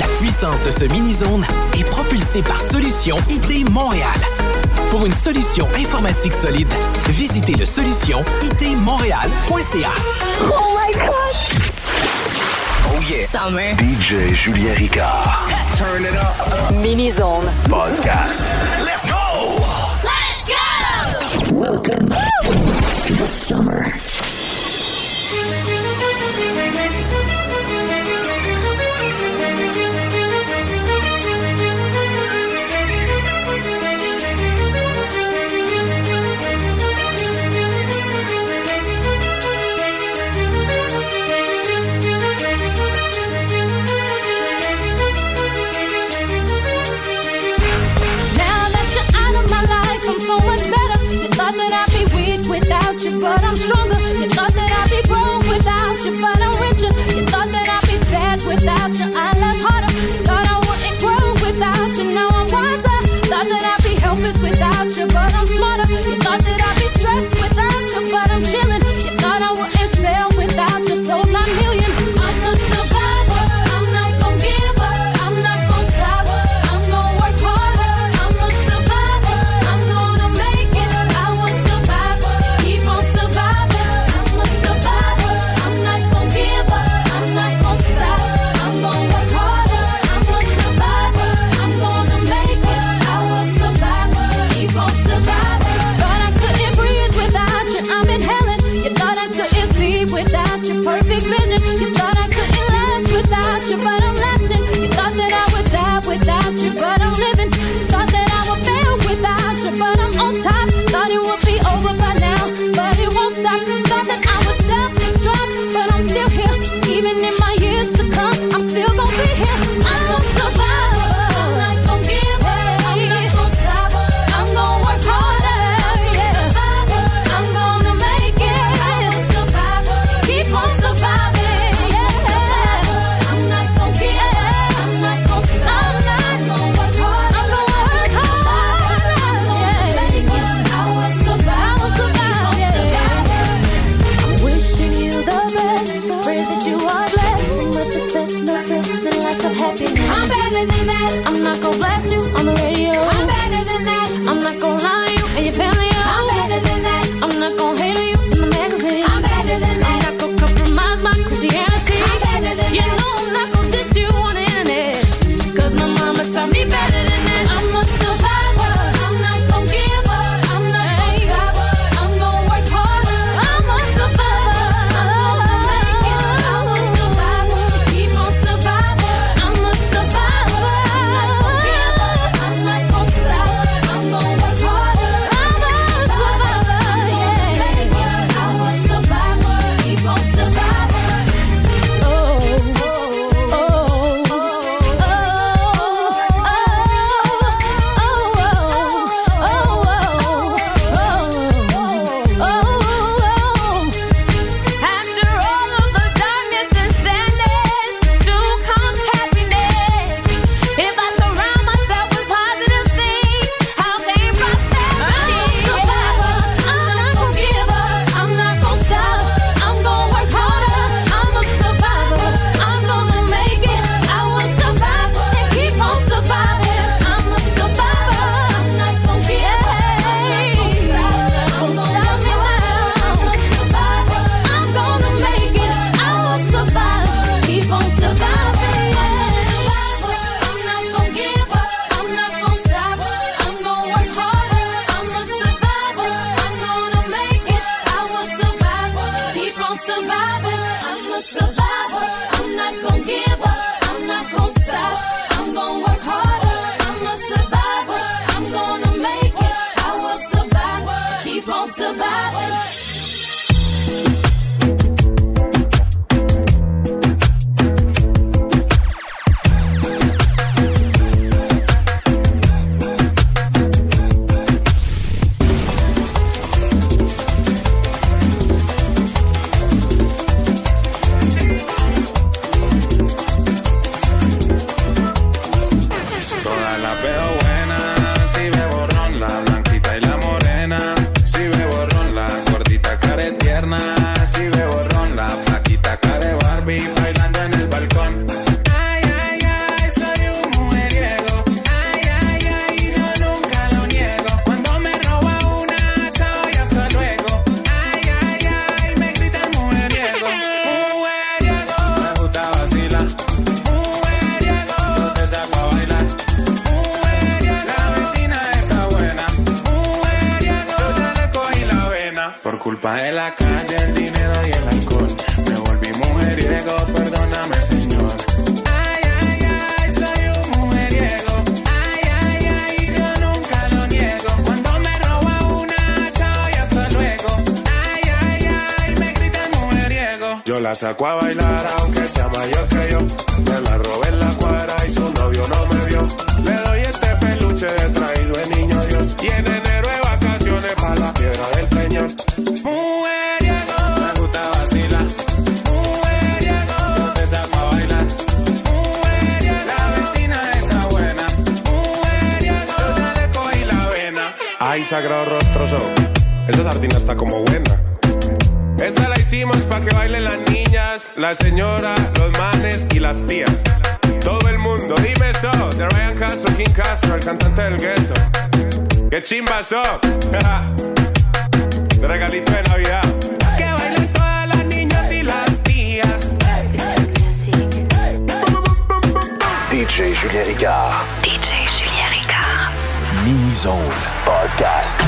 La puissance de ce mini-zone est propulsée par Solution IT Montréal. Pour une solution informatique solide, visitez le solution itmontréal.ca. Oh my God! Oh yeah! Summer. DJ Julien Ricard. Turn it up. Mini-zone. Podcast. Let's go! Let's go! Welcome to the summer. better than that. I'm not gonna blast you on the radio. I'm better than that. I'm not gonna lie you and your family. my la señora, los manes y las tías. Todo el mundo, dime eso, de Ryan Castro, King Castro, el cantante del gueto. ¡Qué chimba so! de regalito de Navidad. Que bailen todas las niñas y las tías. DJ Julien Ricard. DJ Julien Ricard. Mini Zone Podcast.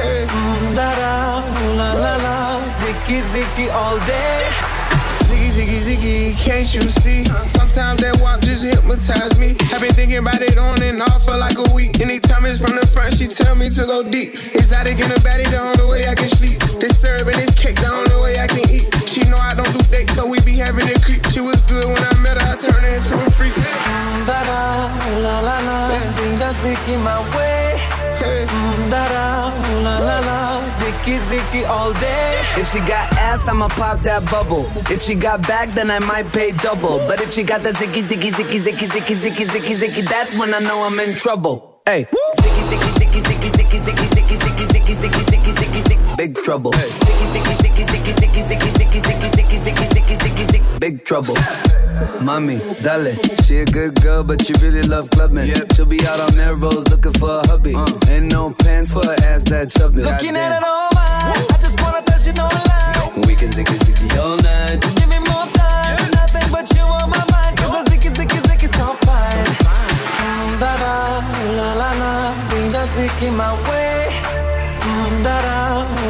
Mm, Da da, la la la, ziki ziki all day. Ziggy, ziggy, ziggy, can't you see? Sometimes that walk just hypnotize me. I've been thinking about it on and off for like a week. Anytime it's from the front, she tell me to go deep. Exotic in the body, the only way I can sleep. This syrup and this cake, the only way I can eat. She know I don't do dates, so we be having a creep. She was good when I met her, I turned her into a freak. Mm, Da da, la la la, bring that ziki my way. All day. If she got ass, I'ma pop that bubble. If she got back, then I might pay double. But if she got that zicky, zicky, zicky, zicky, zicky, zicky, zicky, zicky, that's when I know I'm in trouble. Hey, big trouble. Big trouble. Mommy, dale, she a good girl, but you really love clubbing. She'll be out on Melrose looking for a hubby. Uh. Ain't no pants for her ass that chubby. Looking at it all I just wanna touch it, no lie. We can zicky zicky all night. Give me ziki my way. Mm, Da da,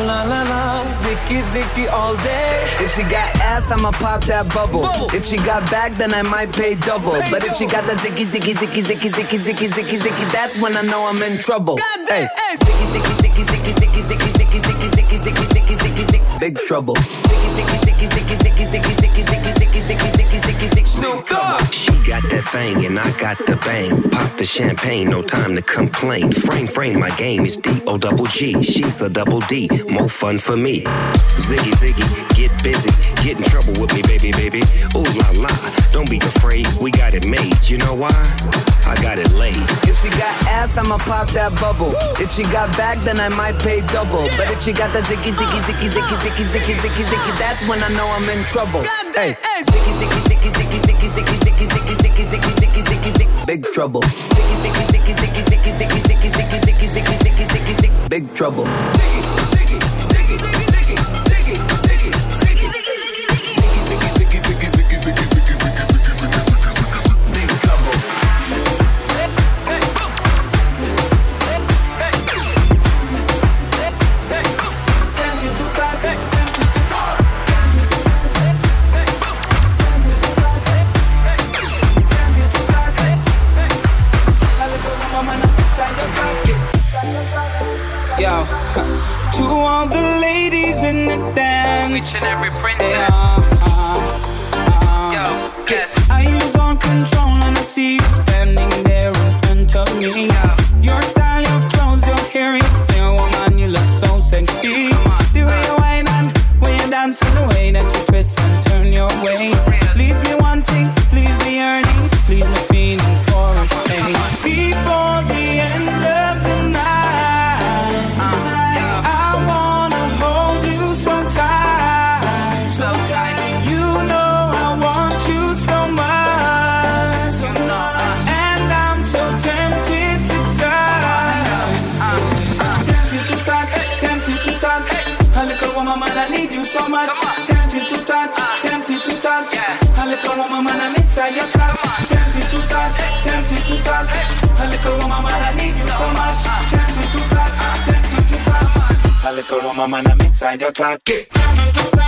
la la la, ziki ziki all day. If she got ass, I'ma pop that bubble. If she got back, then I might pay double. But if she got that zicky zicky zicky zicky zicky zicky zicky zicky, that's when I know I'm in trouble. Hey, zicky zicky zicky zicky zicky zicky zicky zicky zicky zicky zicky zicky zicky, big trouble. Zicky zicky zicky zicky zicky zicky zicky zicky zicky zicky zicky zicky, big. She got that thing and I got the bang. Pop the champagne, no time to complain. Frame, frame, my game is D O double G. She's a double D, more fun for me. Ziggy, ziggy, get busy. Get in trouble with me, baby, baby. Ooh la la, don't be afraid, we got it made. You know why? I got it laid. If she got ass, I'ma pop that bubble. If she got back, then I might pay double. But if she got that zicky zicky zicky zicky zicky zicky zicky zicky, that's when I know I'm in trouble. Hey, zicky zicky zicky zicky zicky zicky zicky zicky zicky zicky zicky zicky zicky, big trouble. Zicky zicky zicky zicky zicky zicky zicky zicky zicky zicky zicky zicky zicky, big trouble. Zicky in the dance. And every princess. I lose all control and I see you standing there in front of me. Your style, your clothes, your hair, your woman, you look so sexy. The way you whine and when you dance and the way that you twist and turn your waist. I need you so much. Tempted to touch, tempted to touch. A little woman, man, I'm inside your couch. Tempted to touch, tempted to touch. A little woman, man, I need you so much. Tempted to touch, tempted to touch. A little woman, man, I'm inside your clock. Touch.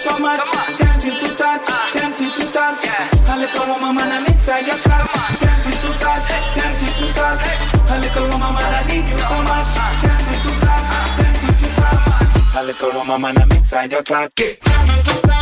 so much. Tempted to touch, tempted to touch. A little woman, man, I'm inside your clutch. Tempted to touch, tempted to touch. A little woman, man, I need you so much. Tempted to touch, tempted to touch. A little woman, man, I'm inside your clutch.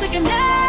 sick of now.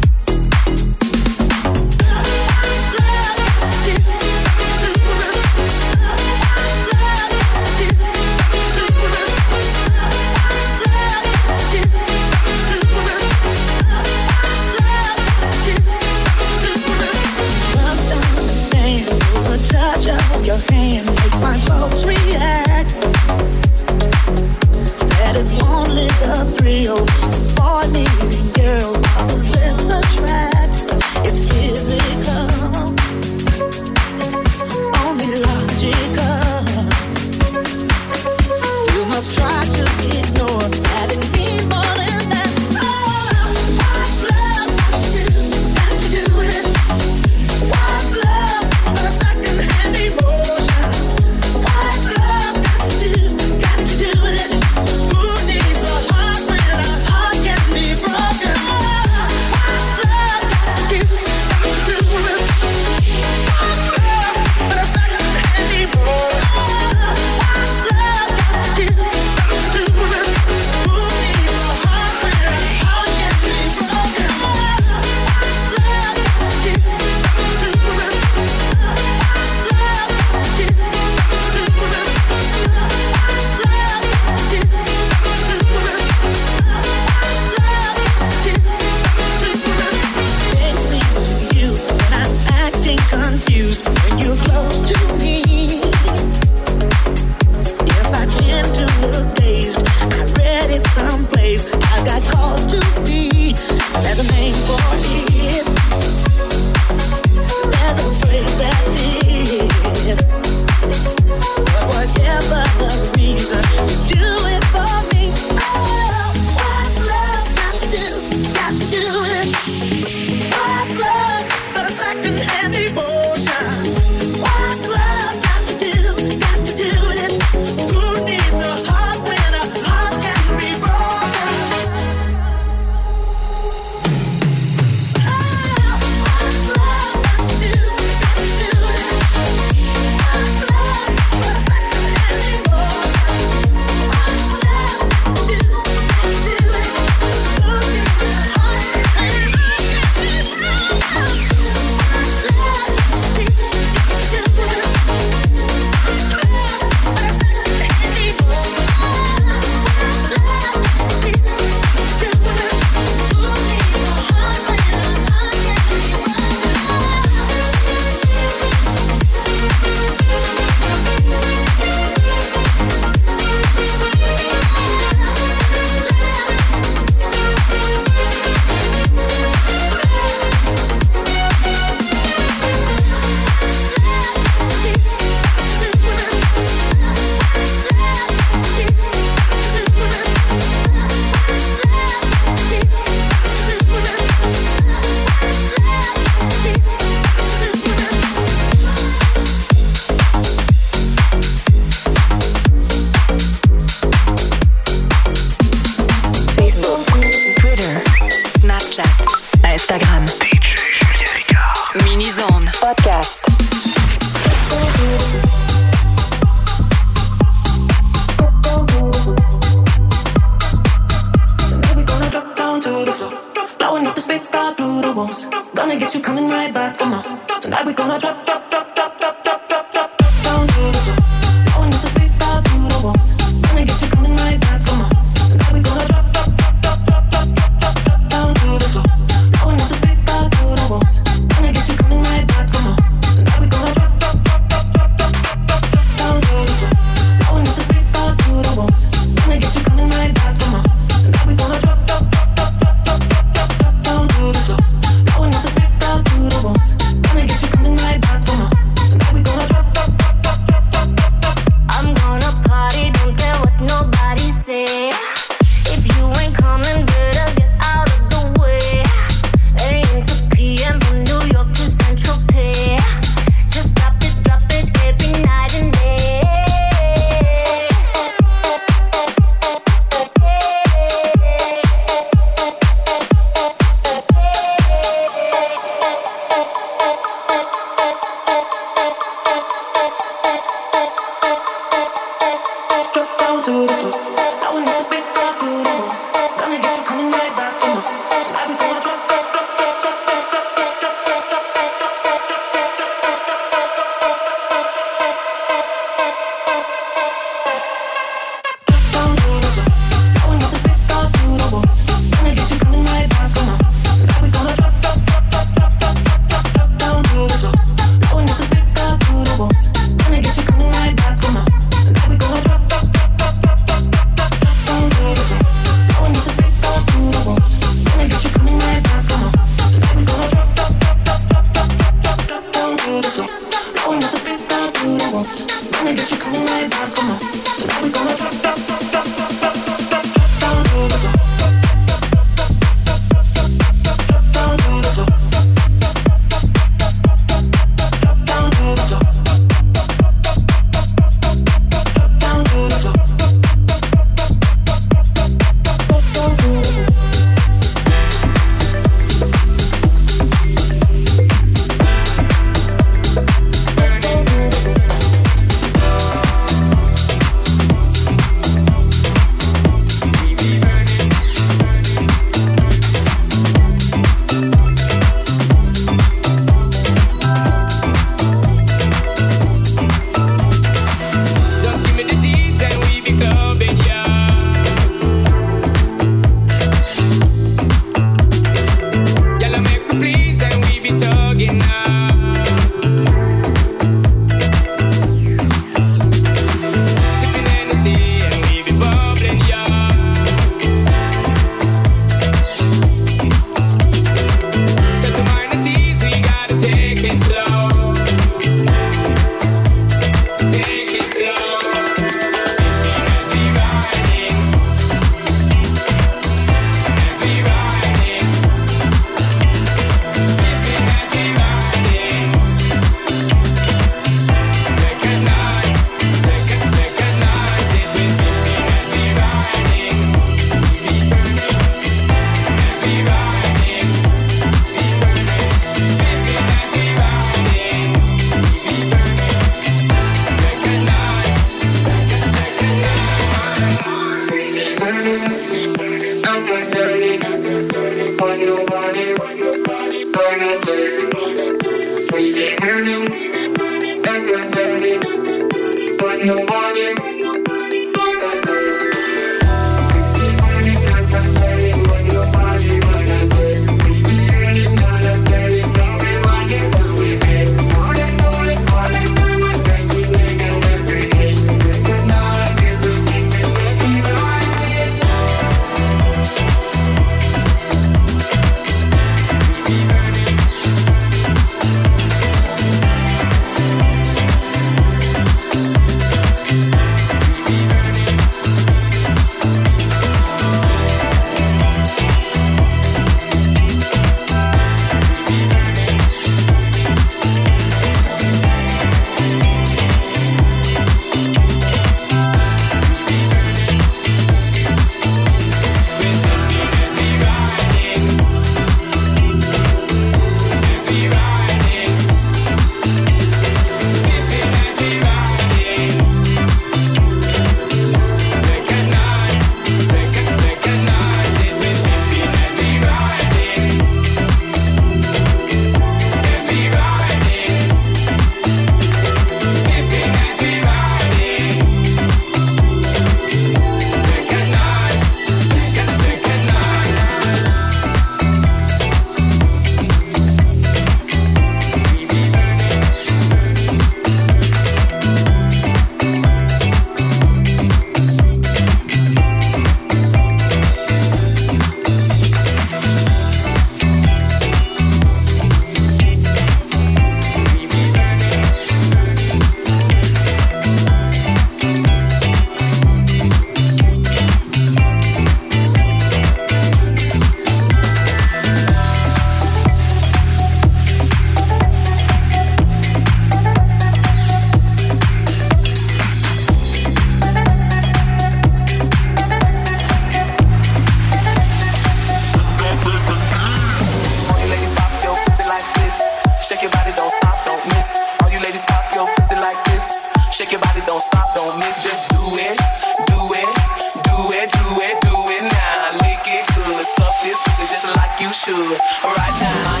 right now. My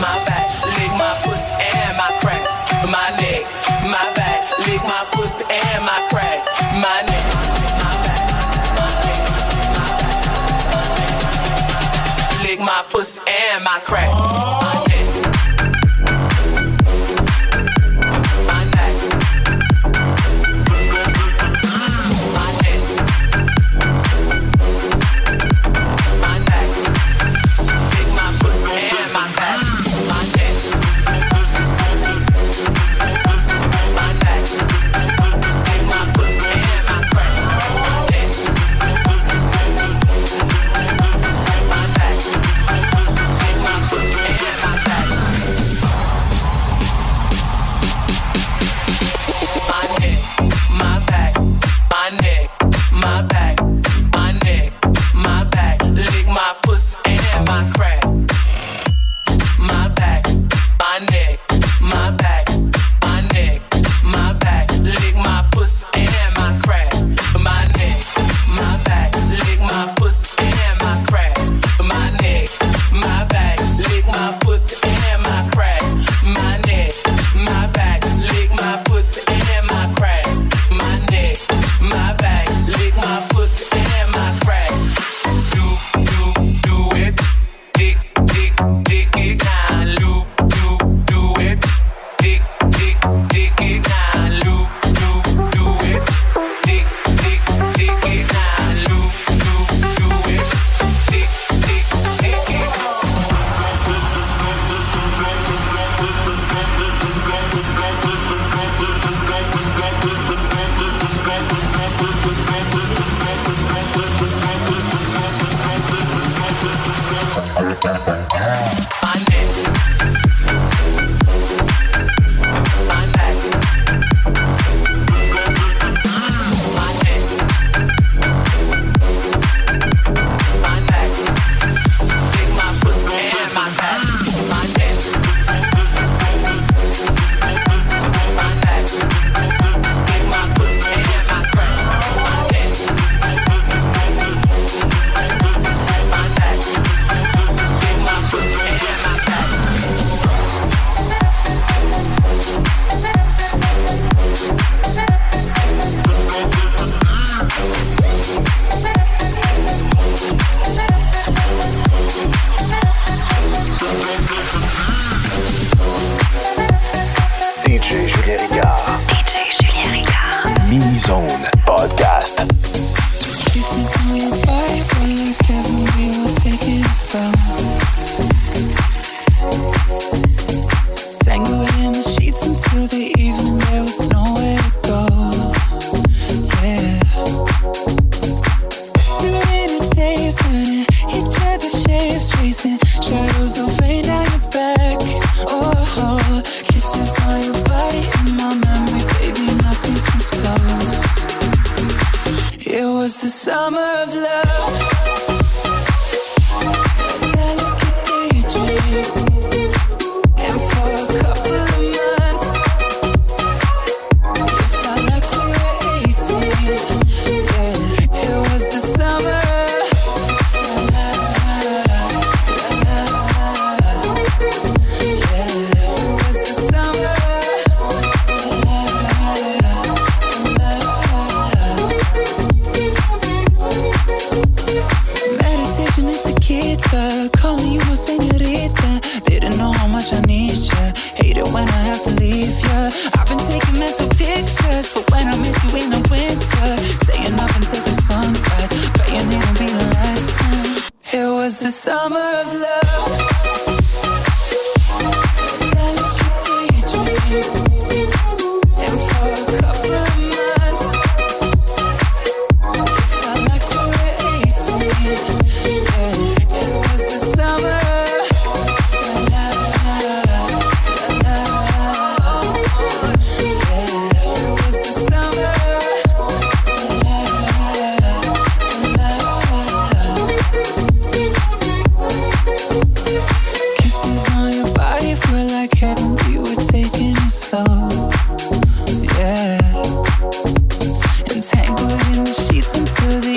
my back, lick my pussy and my crack. My neck, my back, lick my pussy and my crack.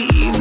believe.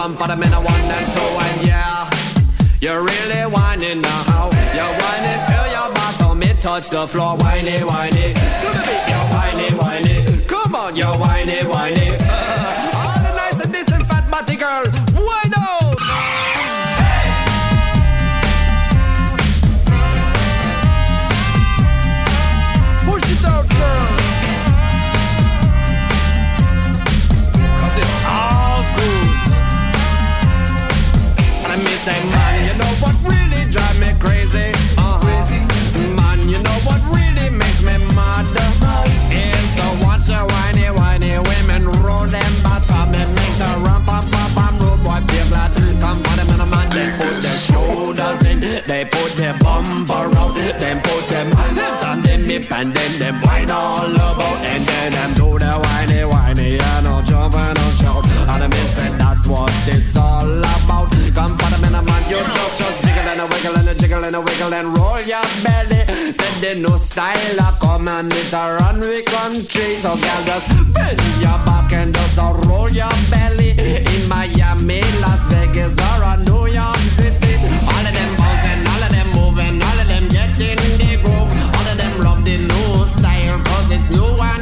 come for the men I want them to and yeah. You're really whining now You're whining till your bottom it touch the floor Whiny, whiny. To the beat, you're whiny, whiny. Come on, you're whiny, whiny. dip and then them whine all about and then them do the whiny whiny and all jump and all shout. And I miss it that's what it's all about. Come for the man I'm on your just just jiggle and a wiggle and a jiggle and a wiggle and roll your belly. Said they no style I come and it's a runway country. So girl just bend your back and just roll your belly. In Miami Las Vegas or New York No one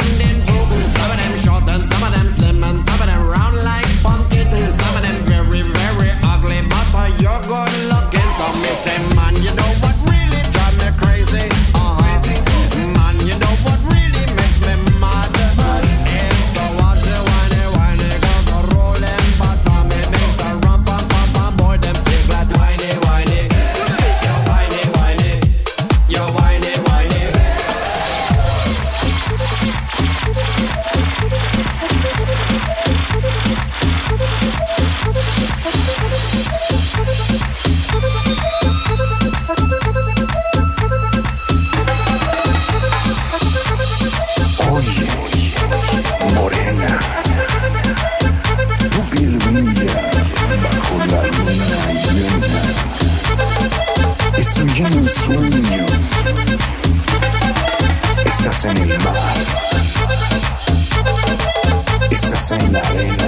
Estás en el mar. Estás en la arena.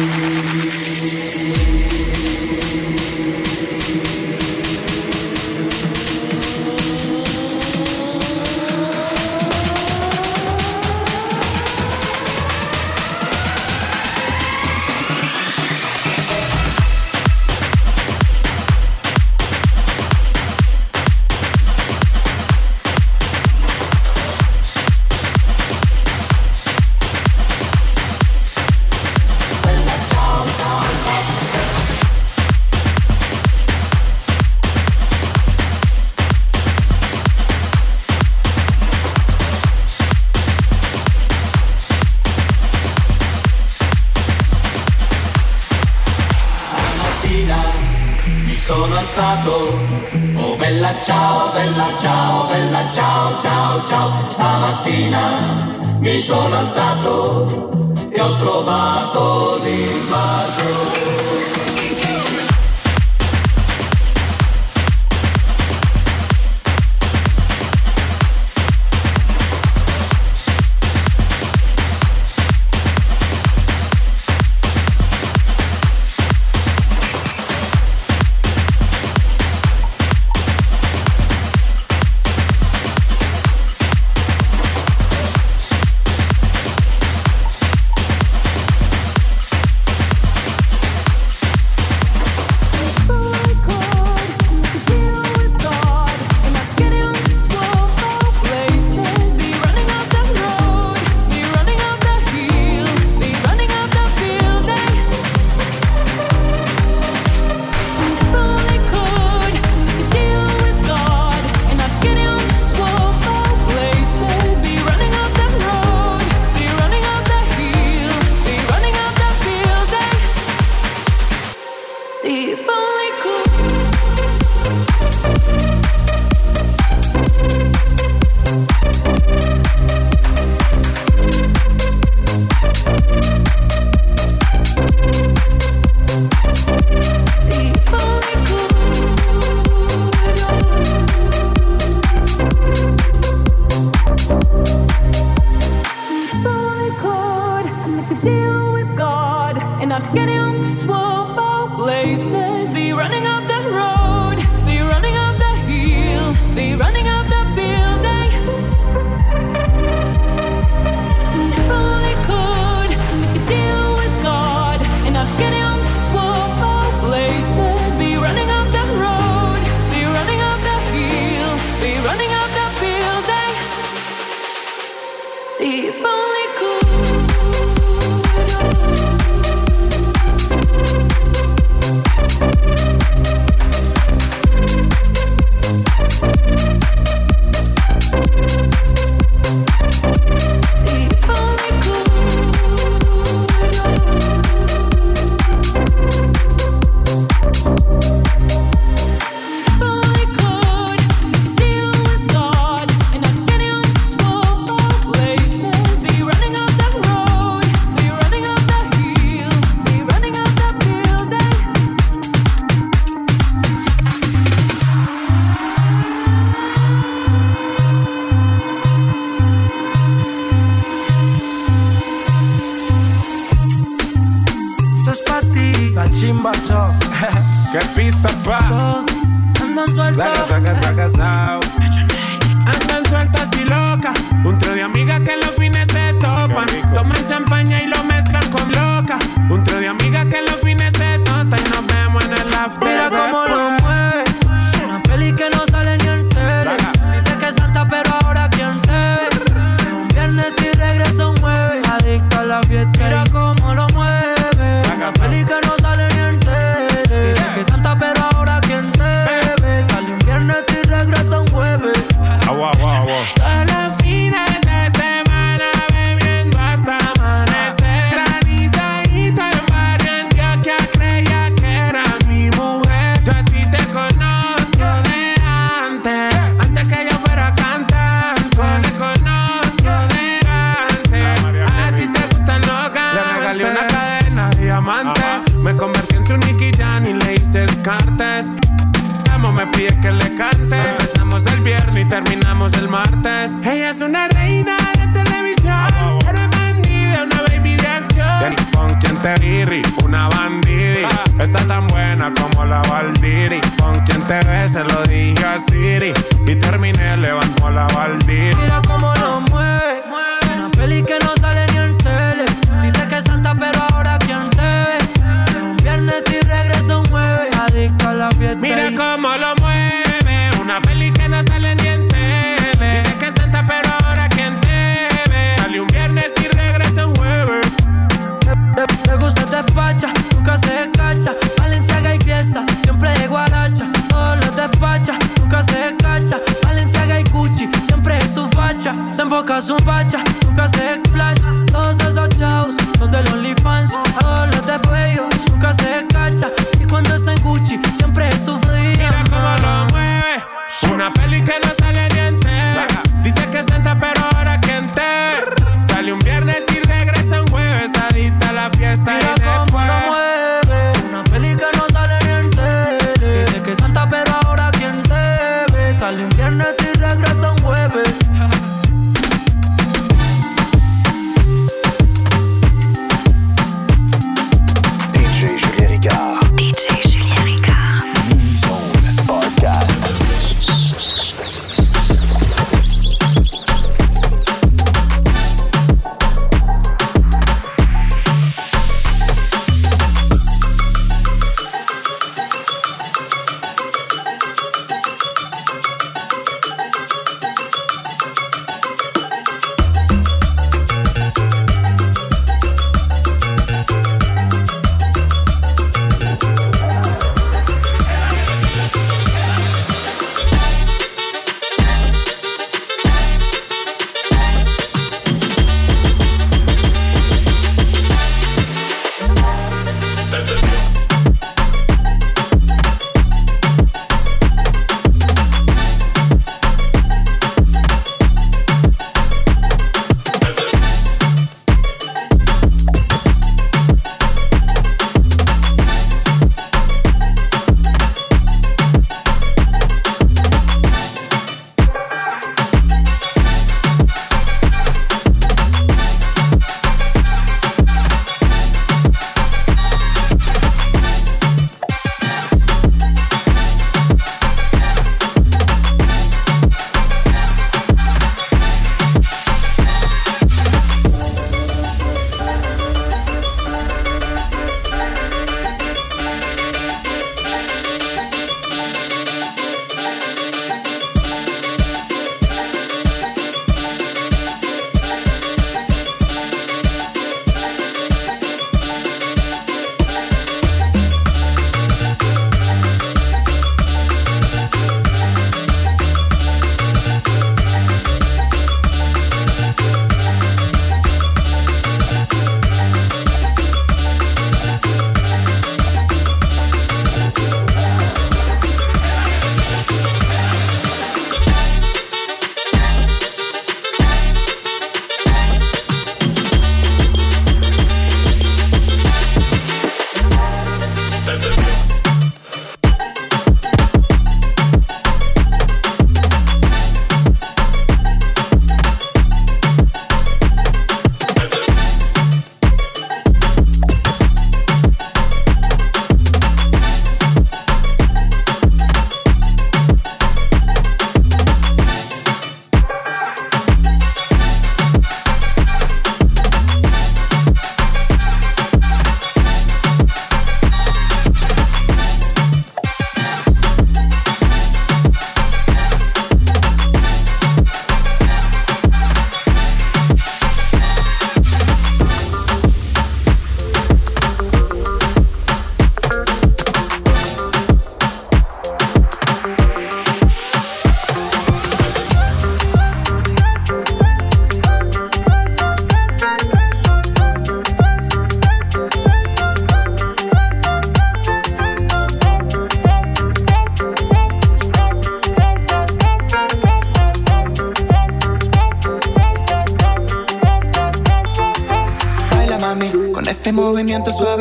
mi sono alzato e ho trovato l'invasore. Mira cómo lo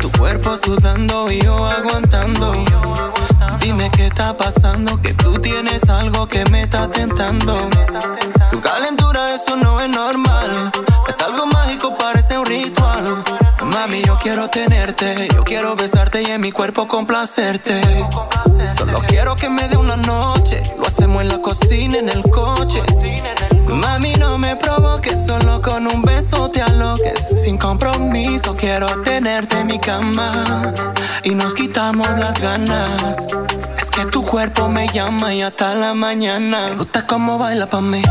tu cuerpo sudando y yo aguantando. Dime qué está pasando, que tú tienes algo que me está tentando. Tu calentura, eso no es normal. Es algo mágico, parece un ritual. Mami, yo quiero tenerte, yo quiero besarte y en mi cuerpo complacerte. Solo quiero que me dé una noche, lo hacemos en la cocina, en el coche. Mami, no me provoques, solo con un beso te aloques. Sin compromiso, quiero tenerte en mi cama. Y nos quitamos las ganas. Es que tu cuerpo me llama y hasta la mañana. Gusta cómo baila pa' mí.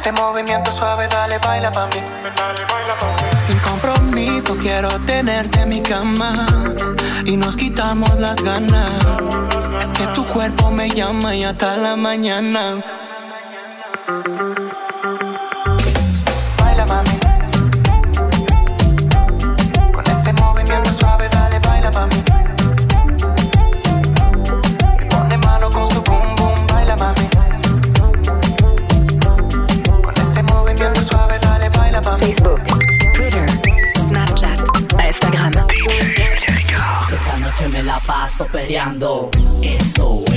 Ese movimiento suave, dale, baila pa' mí. Dale, baila pa mí. Sin compromiso quiero tenerte en mi cama y nos quitamos las ganas. Es que tu cuerpo me llama y hasta la mañana. peleando. Eso.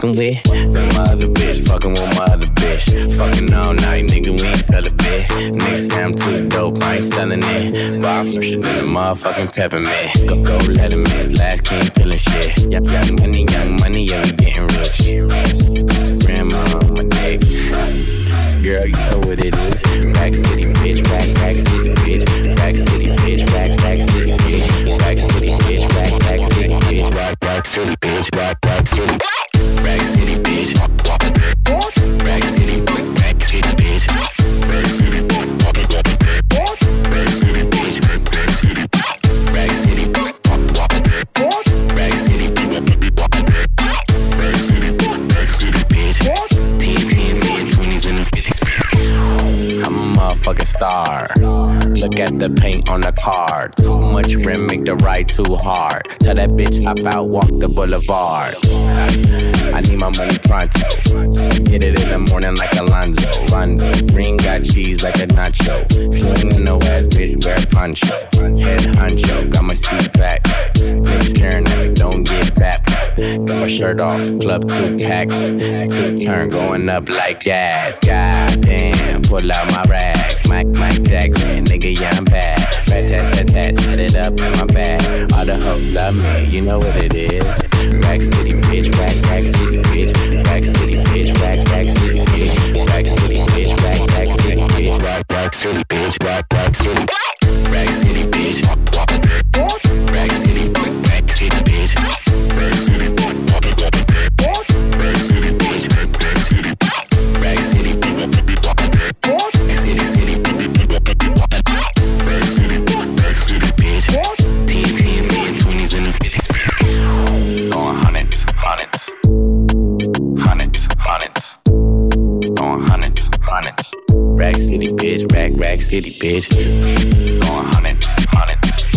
Fucking with. My other bitch, fucking with my other bitch. Fucking all night, nigga, we ain't sell a bit. Say I'm too dope, I ain't selling it. Bar fresher than a motherfucking peppermint. Car. Too much rim, make the ride too hard. Tell that bitch hop out, walk the boulevard. I need my money pronto. Get it in the morning like Alonzo. Rondo. Green got cheese like a nacho. In no ass, bitch, wear poncho. Head honcho, got my seat back. Niggas staring at me, don't get back. Got my shirt off, club Tupac. Two turn going up like gas. Goddamn, pull out my rags. Mike, Mike Jackson, nigga, yeah, I'm bad. Rat tat tat tat, tat it up in my bag. All the hoes love me, you know what it is. Rack City, bitch, rack, rack city, bitch. Rack City, bitch, rack, rack city, bitch. Rack City, bitch, rack, rack city, bitch. Rack, rack city, bitch, rack, rack city. Rack City, bitch. Rack City, bitch. Rack, rack city, bitch. Going hundreds, hundreds,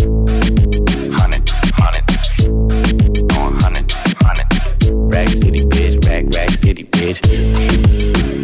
hundreds, hundreds. Going hundreds, hundreds. Rack City, bitch. Rack, rack city, bitch.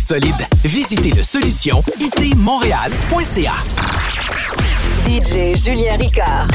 Solide, visitez le solution itmontréal.ca. DJ Julien Ricard.